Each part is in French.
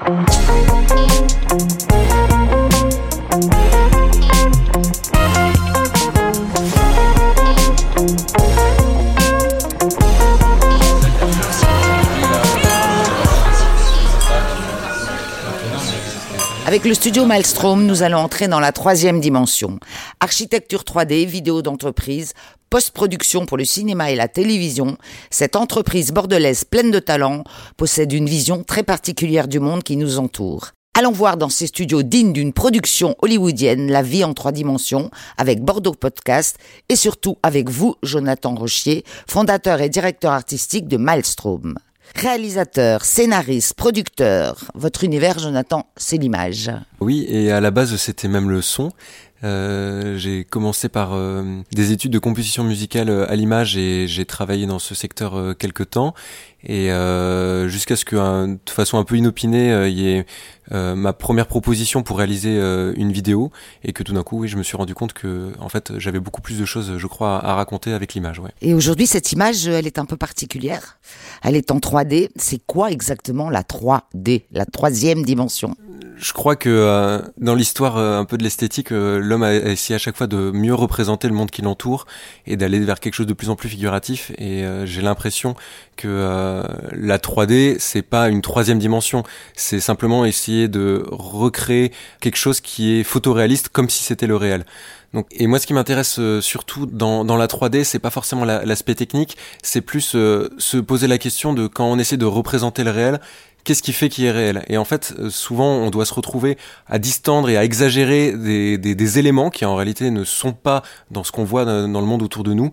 Avec le studio Maelstrom, nous allons entrer dans la troisième dimension. Architecture 3D, vidéo d'entreprise, post-production pour le cinéma et la télévision, cette entreprise bordelaise pleine de talent possède une vision très particulière du monde qui nous entoure. Allons voir dans ces studios dignes d'une production hollywoodienne la vie en trois dimensions avec Bordeaux Podcast et surtout avec vous, Jonathan Rochier, fondateur et directeur artistique de Maelstrom. Réalisateur, scénariste, producteur, votre univers, Jonathan, c'est l'image. Oui, et à la base, c'était même le son. Euh, j'ai commencé par euh, des études de composition musicale euh, à l'image et j'ai travaillé dans ce secteur euh, quelques temps. Et euh, jusqu'à ce que de façon un peu inopinée il y ait ma première proposition pour réaliser une vidéo. Et que tout d'un coup oui je me suis rendu compte que en fait j'avais beaucoup plus de choses je crois à, raconter avec l'image ouais. Et aujourd'hui cette image elle est un peu particulière. Elle est en 3D c'est quoi exactement la 3D la troisième dimension? Je crois que euh, dans l'histoire euh, un peu de l'esthétique, euh, l'homme a essayé à chaque fois de mieux représenter le monde qui l'entoure et d'aller vers quelque chose de plus en plus figuratif. Et j'ai l'impression que la 3D, c'est pas une troisième dimension, c'est simplement essayer de recréer quelque chose qui est photoréaliste comme si c'était le réel. Donc, et moi, ce qui m'intéresse surtout dans, dans la 3D, c'est pas forcément l'aspect technique, c'est plus se poser la question de quand on essaie de représenter le réel, qu'est-ce qui fait qu'il est réel? Et en fait, euh, souvent, on doit se retrouver à distendre et à exagérer des, éléments qui en réalité ne sont pas dans ce qu'on voit dans le monde autour de nous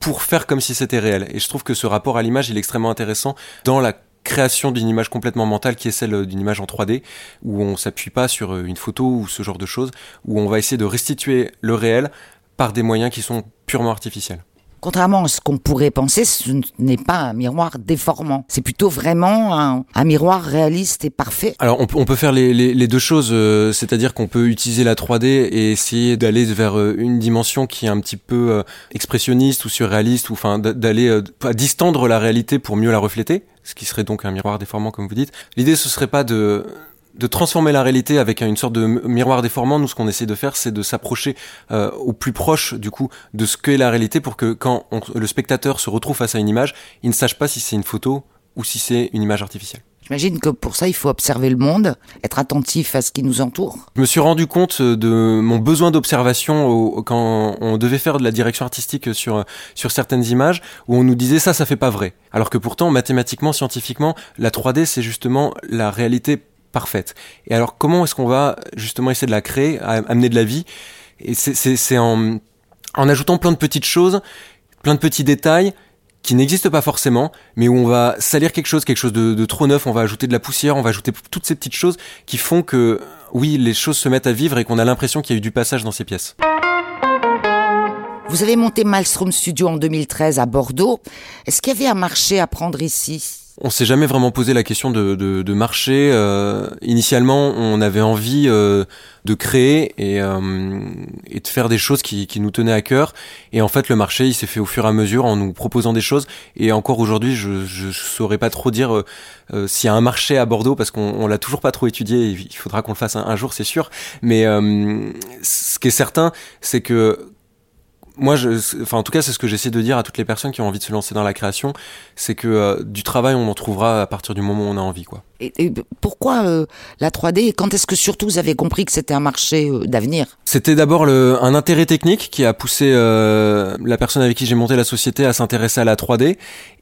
pour faire comme si c'était réel. Et je trouve que ce rapport à l'image, il est extrêmement intéressant dans la création d'une image complètement mentale qui est celle d'une image en 3D, où on s'appuie pas sur euh, une photo ou ce genre de choses, où on va essayer de restituer le réel par des moyens qui sont purement artificiels. Contrairement à ce qu'on pourrait penser, ce n'est pas un miroir déformant. C'est plutôt vraiment un, miroir réaliste et parfait. Alors on, peut faire les, deux choses, euh, c'est-à-dire qu'on peut utiliser la 3D et essayer d'aller vers euh, une dimension qui est un petit peu euh, expressionniste ou surréaliste, ou enfin d'aller distendre la réalité pour mieux la refléter, ce qui serait donc un miroir déformant comme vous dites. L'idée ce serait pas de de transformer la réalité avec une sorte de miroir déformant, nous ce qu'on essaie de faire, c'est de s'approcher euh, au plus proche du coup de ce qu'est la réalité pour que quand le spectateur se retrouve face à une image, il ne sache pas si c'est une photo ou si c'est une image artificielle. J'imagine que pour ça, il faut observer le monde, être attentif à ce qui nous entoure. Je me suis rendu compte de mon besoin d'observation quand on devait faire de la direction artistique sur, sur certaines images, où on nous disait ça, ça fait pas vrai. Alors que pourtant, mathématiquement, scientifiquement, la 3D, c'est justement la réalité parfaite. Et alors comment est-ce qu'on va justement essayer de la créer, amener de la vie? Et c'est en, en ajoutant plein de petites choses, plein de petits détails qui n'existent pas forcément, mais où on va salir quelque chose, quelque chose de, de, trop neuf, on va ajouter de la poussière, on va ajouter toutes ces petites choses qui font que, oui, les choses se mettent à vivre et qu'on a l'impression qu'il y a eu du passage dans ces pièces. Vous avez monté Malstrom Studio en 2013 à Bordeaux. Est-ce qu'il y avait un marché à prendre ici? On s'est jamais vraiment posé la question de, marché. Euh, initialement, on avait envie euh, de créer et, euh, et, de faire des choses qui, nous tenaient à cœur. Et en fait, le marché, il s'est fait au fur et à mesure en nous proposant des choses. Et encore aujourd'hui, je, je saurais pas trop dire s'il y a un marché à Bordeaux parce qu'on on, l'a toujours pas trop étudié. Il faudra qu'on le fasse un jour, c'est sûr. Mais ce qui est certain, c'est que moi, je, enfin, en tout cas, c'est ce que j'essaie de dire à toutes les personnes qui ont envie de se lancer dans la création, c'est que euh, du travail, on en trouvera à partir du moment où on a envie, quoi. Et, pourquoi euh, la 3D Quand est-ce que surtout vous avez compris que c'était un marché euh, d'avenir? C'était d'abord un intérêt technique qui a poussé la personne avec qui j'ai monté la société à s'intéresser à la 3D.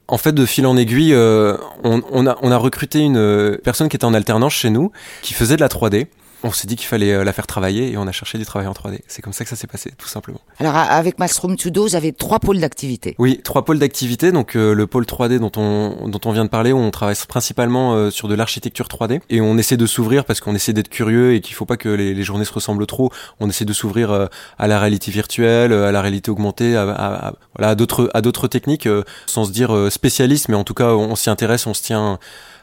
En fait, de fil en aiguille, on, on, a, on a recruté une personne qui était en alternance chez nous, qui faisait de la 3D on s'est dit qu'il fallait euh, la faire travailler et on a cherché du travail en 3D. C'est comme ça que ça s'est passé, tout simplement. Alors avec Maelstrom Tudo, vous avez trois pôles d'activité. Oui, trois pôles d'activité. Donc euh, le pôle 3D dont on dont on vient de parler, où on travaille principalement euh, sur de l'architecture 3D et on essaie de s'ouvrir parce qu'on essaie d'être curieux et qu'il faut pas que les, journées se ressemblent trop. On essaie de s'ouvrir à la réalité virtuelle, à la réalité augmentée, à, voilà, à d'autres à d'autres techniques, sans se dire spécialiste, mais en tout cas on s'y intéresse, on se tient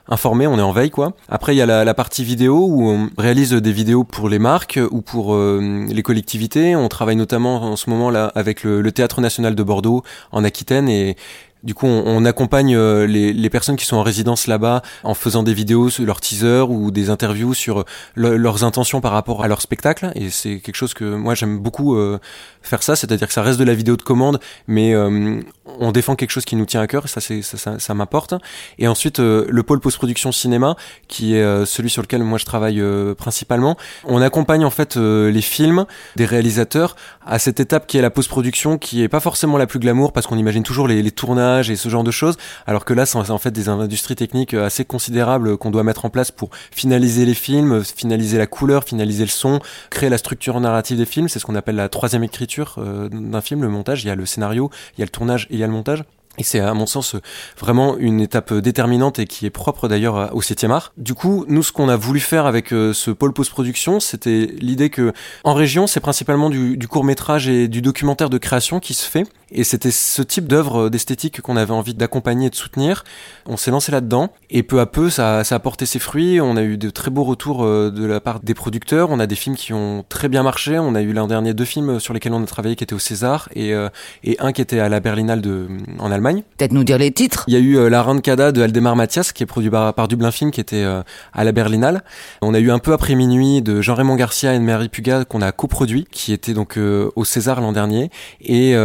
informé, on est en veille quoi. Après il y a la, partie vidéo où on réalise des vidéos pour les marques ou pour euh, les collectivités. On travaille notamment en ce moment là avec le, Théâtre national de Bordeaux en Aquitaine et Du coup, on, accompagne euh, les, personnes qui sont en résidence là-bas en faisant des vidéos sur leurs teasers ou des interviews sur leurs intentions par rapport à leur spectacle. Et c'est quelque chose que moi j'aime beaucoup euh, faire ça, c'est-à-dire que ça reste de la vidéo de commande, mais euh, on défend quelque chose qui nous tient à cœur et ça, c'est, ça, ça, m'apporte. Et ensuite, le pôle post-production cinéma, qui est celui sur lequel moi je travaille principalement, on accompagne en fait les films des réalisateurs à cette étape qui est la post-production, qui est pas forcément la plus glamour parce qu'on imagine toujours les, les tournages et ce genre de choses. Alors que là, c'est en fait des industries techniques euh, assez considérables qu'on doit mettre en place pour finaliser les films, finaliser la couleur, finaliser le son, créer la structure narrative des films. C'est ce qu'on appelle la troisième écriture euh, d'un film, le montage. Il y a le scénario, il y a le tournage et il y a le montage. Et c'est à mon sens vraiment une étape déterminante et qui est propre d'ailleurs au 7e art. Du coup, nous ce qu'on a voulu faire avec euh, ce pôle post-production, c'était l'idée que en région, c'est principalement du, du court-métrage et du documentaire de création qui se fait et c'était ce type d'œuvre d'esthétique qu'on avait envie d'accompagner et de soutenir. On s'est lancé là-dedans et peu à peu ça, ça, a porté ses fruits. On a eu de très beaux retours euh, de la part des producteurs. On a des films qui ont très bien marché. On a eu l'an dernier deux films sur lesquels on a travaillé qui étaient au César et, euh, et un qui était à la Berlinale de, en Allemagne. Peut-être nous dire les titres. Il y a eu euh, La Rancada de Aldemar Mathias qui est produit par, par Dublin Film qui était à la Berlinale. On a eu un peu après minuit de Jean-Raymond Garcia et de Mary Puga qu'on a coproduit qui était donc au César l'an dernier et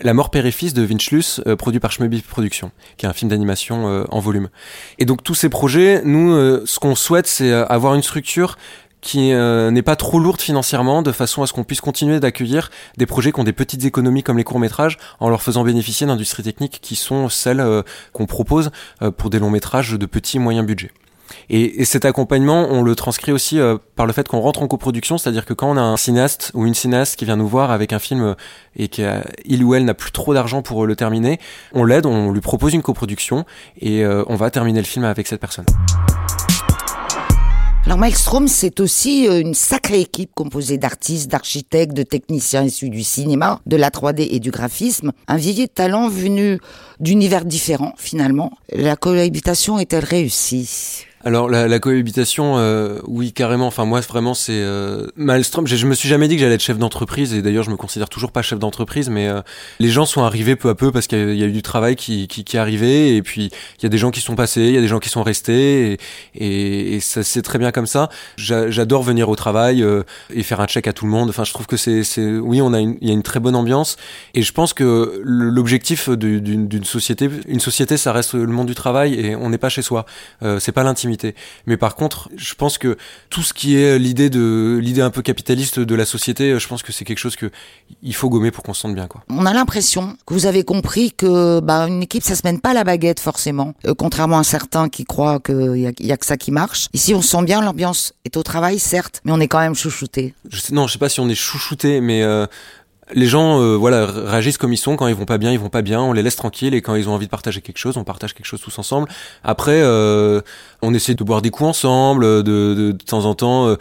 la mort père de Vince Luce, euh, produit par Schmebi Productions, qui est un film d'animation euh, en volume. Et donc tous ces projets, nous, euh, ce qu'on souhaite, c'est avoir une structure qui n'est pas trop lourde financièrement, de façon à ce qu'on puisse continuer d'accueillir des projets qui ont des petites économies comme les courts-métrages, en leur faisant bénéficier d'industries techniques qui sont celles qu'on propose pour des longs métrages de petits et moyens budgets. Et, cet accompagnement, on le transcrit aussi euh, par le fait qu'on rentre en coproduction, c'est-à-dire que quand on a un cinéaste ou une cinéaste qui vient nous voir avec un film euh, et qu'il ou elle n'a plus trop d'argent pour euh, le terminer, on l'aide, on lui propose une coproduction et on va terminer le film avec cette personne. Alors Maelstrom, c'est aussi une sacrée équipe composée d'artistes, d'architectes, de techniciens issus du cinéma, de la 3D et du graphisme. Un vivier de talents venu d'univers différents finalement. La cohabitation est-elle réussie? Alors la, la cohabitation, euh, oui carrément. Enfin moi vraiment c'est euh. Je, je, me suis jamais dit que j'allais être chef d'entreprise et d'ailleurs je me considère toujours pas chef d'entreprise. Mais euh, les gens sont arrivés peu à peu parce qu'il y, a eu du travail qui, qui, qui arrivé et puis il y a des gens qui sont passés, il y a des gens qui sont restés et, et, ça c'est très bien comme ça. J'adore venir au travail euh, et faire un check à tout le monde. Enfin je trouve que c'est c'est oui on a il y a une très bonne ambiance et je pense que l'objectif d'une société, une société ça reste le monde du travail et on n'est pas chez soi. Euh, c'est pas l'intimité mais par contre, je pense que tout ce qui est l'idée de l'idée un peu capitaliste de la société, je pense que c'est quelque chose que il faut gommer pour qu'on se sente bien. Quoi. On a l'impression que vous avez compris que bah, une équipe, ça se mène pas à la baguette forcément. Euh, contrairement à certains qui croient qu'il y a, y a que ça qui marche. Ici, on se sent bien, l'ambiance est au travail, certes, mais on est quand même chouchouté. Je sais, non, je sais pas si on est chouchouté, mais euh, les gens euh, voilà réagissent comme ils sont. Quand ils vont pas bien ils vont pas bien. On les laisse tranquilles. Et quand ils ont envie de partager quelque chose on partage quelque chose tous ensemble. Après euh, on essaie de boire des coups ensemble de, de, de temps en temps euh,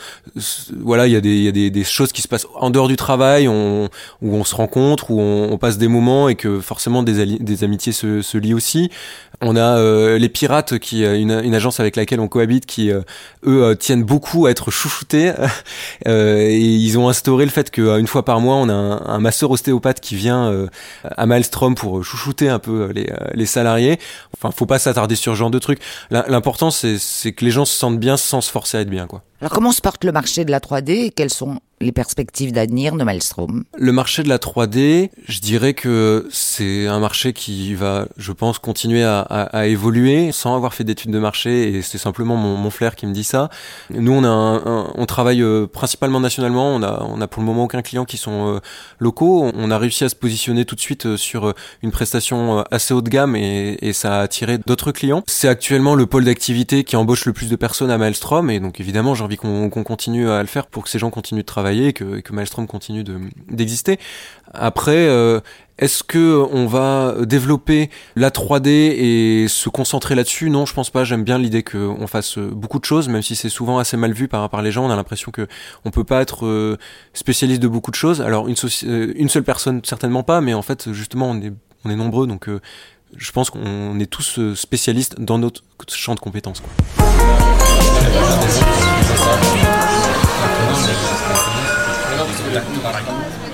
voilà il y a des y a des, des, choses qui se passent en dehors du travail où on se rencontre où on, passe des moments et que forcément des, des amitiés se, se lient aussi. On a euh, les pirates qui une, une agence avec laquelle on cohabite qui eux tiennent beaucoup à être chouchoutés. Et ils ont instauré le fait qu'une fois par mois on a un un masseur ostéopathe qui vient euh, à Maelstrom pour chouchouter un peu euh, les, euh, les salariés. Enfin, faut pas s'attarder sur ce genre de trucs. L'important, c'est que les gens se sentent bien sans se forcer à être bien, quoi. Alors, comment se porte le marché de la 3D et quels sont les perspectives d'avenir de Maelstrom Le marché de la 3D, je dirais que c'est un marché qui va, je pense, continuer à, évoluer sans avoir fait d'études de marché et c'est simplement mon, flair qui me dit ça. Nous, on a un, on travaille euh, principalement nationalement. On a, on a pour le moment aucun client qui sont euh, locaux. On a réussi à se positionner tout de suite euh, sur une prestation assez haut de gamme et ça a attiré d'autres clients. C'est actuellement le pôle d'activité qui embauche le plus de personnes à Maelstrom et donc évidemment, j'ai envie qu'on continue à le faire pour que ces gens continuent de travailler et que, que Maelstrom continue d'exister. Après, euh, est-ce que on va développer la 3D et se concentrer là-dessus? Non, je pense pas. J'aime bien l'idée qu'on fasse beaucoup de choses, même si c'est souvent assez mal vu par, les gens. On a l'impression que on peut pas être euh, spécialiste de beaucoup de choses. Alors une, euh, seule personne certainement pas, mais en fait justement on est nombreux, donc je pense qu'on est tous spécialistes dans notre champ de compétences. 전화를 해주셨어요. 제가 무슨 약국도 나랑